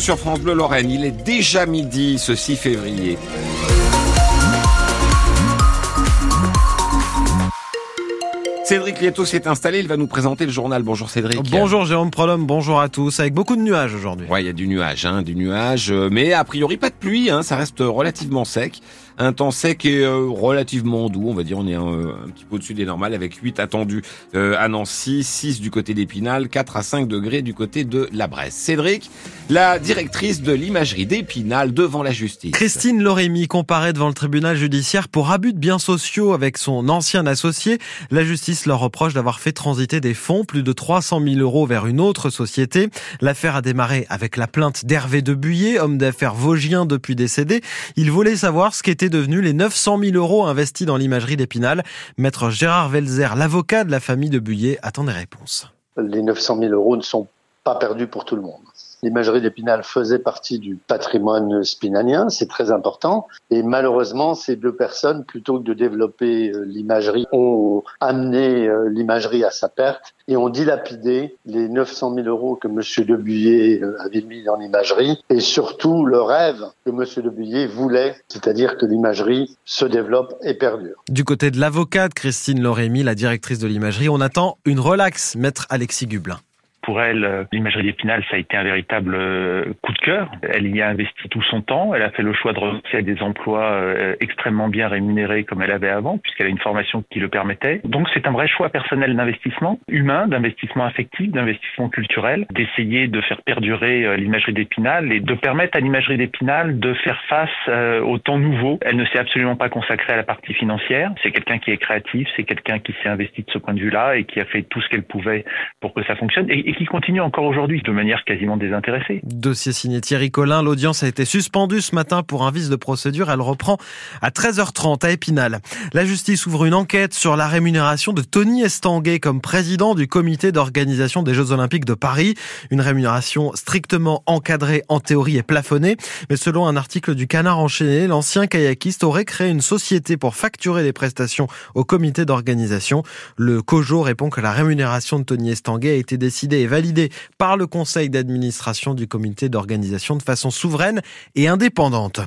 Sur France Bleu Lorraine, il est déjà midi ce 6 février. Cédric Lieto s'est installé, il va nous présenter le journal. Bonjour Cédric. Bonjour Jérôme Prolhomme, bonjour à tous, avec beaucoup de nuages aujourd'hui. Ouais, il y a du nuage, hein, du nuage, euh, mais a priori pas de pluie, hein, ça reste relativement sec. Un temps sec et euh, relativement doux, on va dire, on est un, un petit peu au-dessus des normales, avec 8 attendus euh, à Nancy, 6 du côté d'Épinal, 4 à 5 degrés du côté de la Bresse. Cédric, la directrice de l'imagerie d'Épinal devant la justice. Christine Lorémy comparaît devant le tribunal judiciaire pour abus de biens sociaux avec son ancien associé. La justice leur reproche d'avoir fait transiter des fonds, plus de 300 000 euros vers une autre société. L'affaire a démarré avec la plainte d'Hervé de Buyer, homme d'affaires vosgien depuis décédé. Il voulait savoir ce qu'étaient devenus les 900 000 euros investis dans l'imagerie d'Épinal. Maître Gérard Velzer, l'avocat de la famille de Buyer, attend des réponses. Les 900 000 euros ne sont pas perdus pour tout le monde. L'imagerie d'Épinal faisait partie du patrimoine spinanien, c'est très important. Et malheureusement, ces deux personnes, plutôt que de développer l'imagerie, ont amené l'imagerie à sa perte et ont dilapidé les 900 000 euros que M. Debuyer avait mis dans l'imagerie et surtout le rêve que M. Debuyer voulait, c'est-à-dire que l'imagerie se développe et perdure. Du côté de l'avocate Christine Lorémy, la directrice de l'imagerie, on attend une relaxe, maître Alexis Gublin. Pour elle, l'imagerie d'Épinal, ça a été un véritable coup de cœur. Elle y a investi tout son temps. Elle a fait le choix de renoncer à des emplois extrêmement bien rémunérés comme elle avait avant, puisqu'elle a une formation qui le permettait. Donc c'est un vrai choix personnel d'investissement humain, d'investissement affectif, d'investissement culturel, d'essayer de faire perdurer l'imagerie d'Épinal et de permettre à l'imagerie d'Épinal de faire face au temps nouveau. Elle ne s'est absolument pas consacrée à la partie financière. C'est quelqu'un qui est créatif, c'est quelqu'un qui s'est investi de ce point de vue-là et qui a fait tout ce qu'elle pouvait pour que ça fonctionne. Qui continue encore aujourd'hui de manière quasiment désintéressée. Dossier signé Thierry Collin. L'audience a été suspendue ce matin pour un vice de procédure. Elle reprend à 13h30 à Épinal. La justice ouvre une enquête sur la rémunération de Tony Estanguet comme président du comité d'organisation des Jeux Olympiques de Paris. Une rémunération strictement encadrée en théorie et plafonnée. Mais selon un article du Canard enchaîné, l'ancien kayakiste aurait créé une société pour facturer les prestations au comité d'organisation. Le COJO répond que la rémunération de Tony Estanguet a été décidée et validé par le conseil d'administration du comité d'organisation de façon souveraine et indépendante.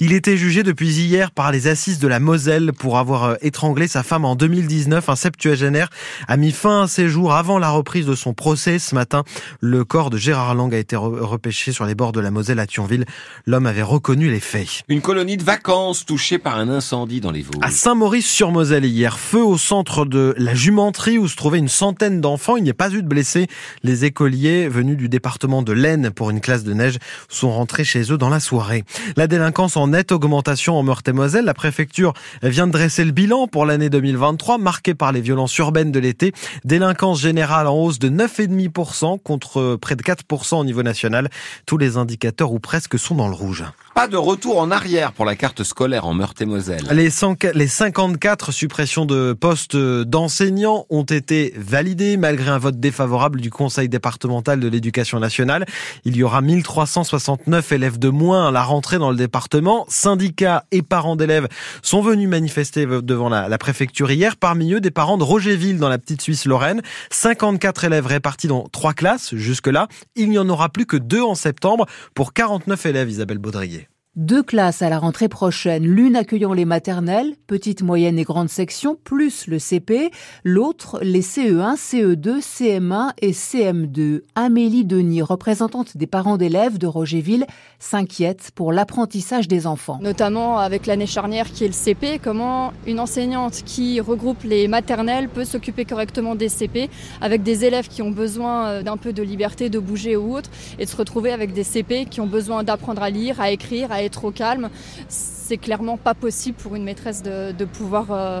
Il était jugé depuis hier par les assises de la Moselle pour avoir étranglé sa femme en 2019. Un septuagénaire a mis fin à ses jours avant la reprise de son procès. Ce matin, le corps de Gérard Lang a été repêché sur les bords de la Moselle à Thionville. L'homme avait reconnu les faits. Une colonie de vacances touchée par un incendie dans les Vosges. À Saint-Maurice-sur-Moselle hier, feu au centre de la Jumenterie où se trouvaient une centaine d'enfants. Il n'y a pas eu de blessés. Les écoliers venus du département de l'Aisne pour une classe de neige sont rentrés chez eux dans la soirée. La délinquance en nette augmentation en Meurthe-et-Moselle. La préfecture vient de dresser le bilan pour l'année 2023 marquée par les violences urbaines de l'été. Délinquance générale en hausse de 9,5% contre près de 4% au niveau national. Tous les indicateurs ou presque sont dans le rouge. Pas de retour en arrière pour la carte scolaire en Meurthe-et-Moselle. Les, 100, les 54 suppressions de postes d'enseignants ont été validées malgré un vote défavorable du Conseil départemental de l'éducation nationale. Il y aura 1369 élèves de moins à la rentrée dans le département. Syndicats et parents d'élèves sont venus manifester devant la, la préfecture hier. Parmi eux, des parents de Rogerville dans la petite Suisse Lorraine. 54 élèves répartis dans trois classes jusque-là. Il n'y en aura plus que deux en septembre pour 49 élèves, Isabelle Baudrier. Deux classes à la rentrée prochaine, l'une accueillant les maternelles, petites, moyennes et grandes sections, plus le CP, l'autre les CE1, CE2, CM1 et CM2. Amélie Denis, représentante des parents d'élèves de Rogerville, s'inquiète pour l'apprentissage des enfants. Notamment avec l'année charnière qui est le CP, comment une enseignante qui regroupe les maternelles peut s'occuper correctement des CP avec des élèves qui ont besoin d'un peu de liberté, de bouger ou autre, et de se retrouver avec des CP qui ont besoin d'apprendre à lire, à écrire, à au calme, c'est clairement pas possible pour une maîtresse de, de pouvoir euh,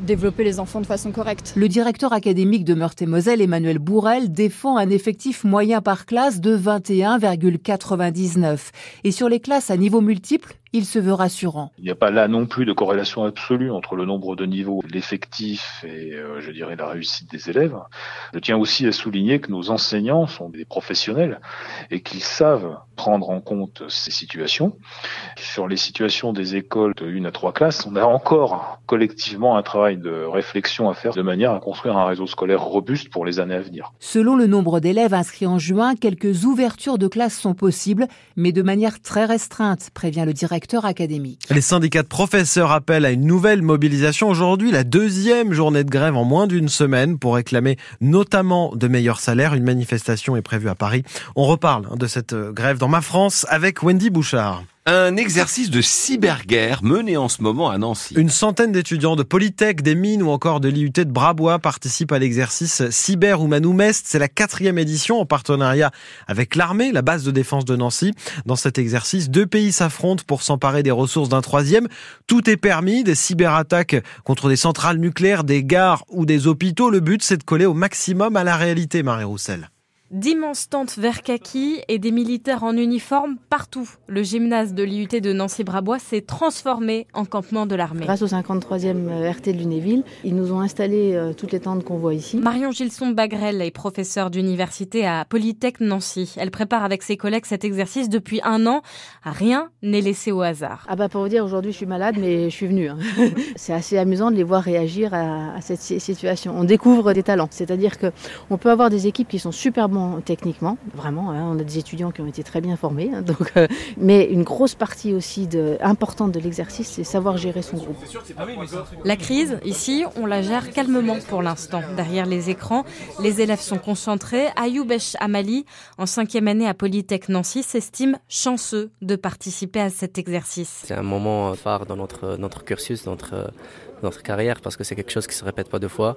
développer les enfants de façon correcte. Le directeur académique de Meurthe-et-Moselle, Emmanuel Bourrel, défend un effectif moyen par classe de 21,99. Et sur les classes à niveau multiple, il se veut rassurant. Il n'y a pas là non plus de corrélation absolue entre le nombre de niveaux, l'effectif et, euh, je dirais, la réussite des élèves. Je tiens aussi à souligner que nos enseignants sont des professionnels et qu'ils savent prendre en compte ces situations. Sur les situations des écoles de 1 à 3 classes, on a encore collectivement un travail de réflexion à faire de manière à construire un réseau scolaire robuste pour les années à venir. Selon le nombre d'élèves inscrits en juin, quelques ouvertures de classes sont possibles, mais de manière très restreinte, prévient le directeur Les syndicats de professeurs appellent à une nouvelle mobilisation aujourd'hui, la deuxième journée de grève en moins d'une semaine pour réclamer notamment de meilleurs salaires. Une manifestation est prévue à Paris. On reparle hein, de cette euh, grève dans ma France avec Wendy Bouchard. Un exercice de cyberguerre mené en ce moment à Nancy. Une centaine d'étudiants de Polytech, des mines ou encore de l'IUT de Brabois participent à l'exercice Cyber Mest. C'est la quatrième édition en partenariat avec l'armée, la base de défense de Nancy. Dans cet exercice, deux pays s'affrontent pour s'emparer des ressources d'un troisième. Tout est permis, des cyberattaques contre des centrales nucléaires, des gares ou des hôpitaux. Le but, c'est de coller au maximum à la réalité, Marie Roussel d'immenses tentes vert kaki et des militaires en uniforme partout. Le gymnase de l'IUT de Nancy-Brabois s'est transformé en campement de l'armée. Grâce au 53e RT de Lunéville, ils nous ont installé euh, toutes les tentes qu'on voit ici. Marion Gilson-Bagrel est professeure d'université à Polytech Nancy. Elle prépare avec ses collègues cet exercice depuis un an. Rien n'est laissé au hasard. Ah bah pour vous dire, aujourd'hui je suis malade, mais je suis venue. Hein. C'est assez amusant de les voir réagir à, à cette situation. On découvre des talents, c'est-à-dire que on peut avoir des équipes qui sont super bons techniquement, vraiment. Hein, on a des étudiants qui ont été très bien formés. Hein, donc, euh, mais une grosse partie aussi de, importante de l'exercice, c'est savoir gérer son groupe. La crise, ici, on la gère calmement pour l'instant. Derrière les écrans, les élèves sont concentrés. Ayoubesh Amali, en cinquième année à Polytech Nancy, s'estime chanceux de participer à cet exercice. C'est un moment phare dans notre, notre cursus, dans notre, notre carrière, parce que c'est quelque chose qui se répète pas deux fois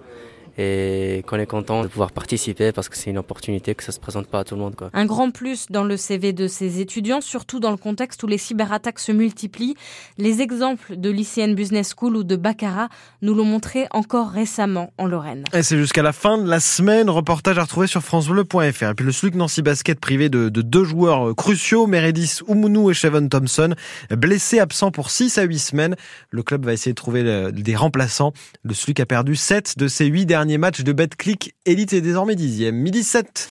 et qu'on est content de pouvoir participer parce que c'est une opportunité que ça se présente pas à tout le monde. Quoi. Un grand plus dans le CV de ces étudiants, surtout dans le contexte où les cyberattaques se multiplient. Les exemples de l'ICN Business School ou de Baccarat nous l'ont montré encore récemment en Lorraine. Et c'est jusqu'à la fin de la semaine. Reportage à retrouver sur francebleu.fr. Et puis le SLUC Nancy Basket privé de, de deux joueurs cruciaux, Meredith Oumounou et Chevon Thompson, blessés, absents pour 6 à 8 semaines. Le club va essayer de trouver des remplaçants. Le SLUC a perdu 7 de ses 8 derniers match de BetClick Elite est désormais dixième. Midi 7.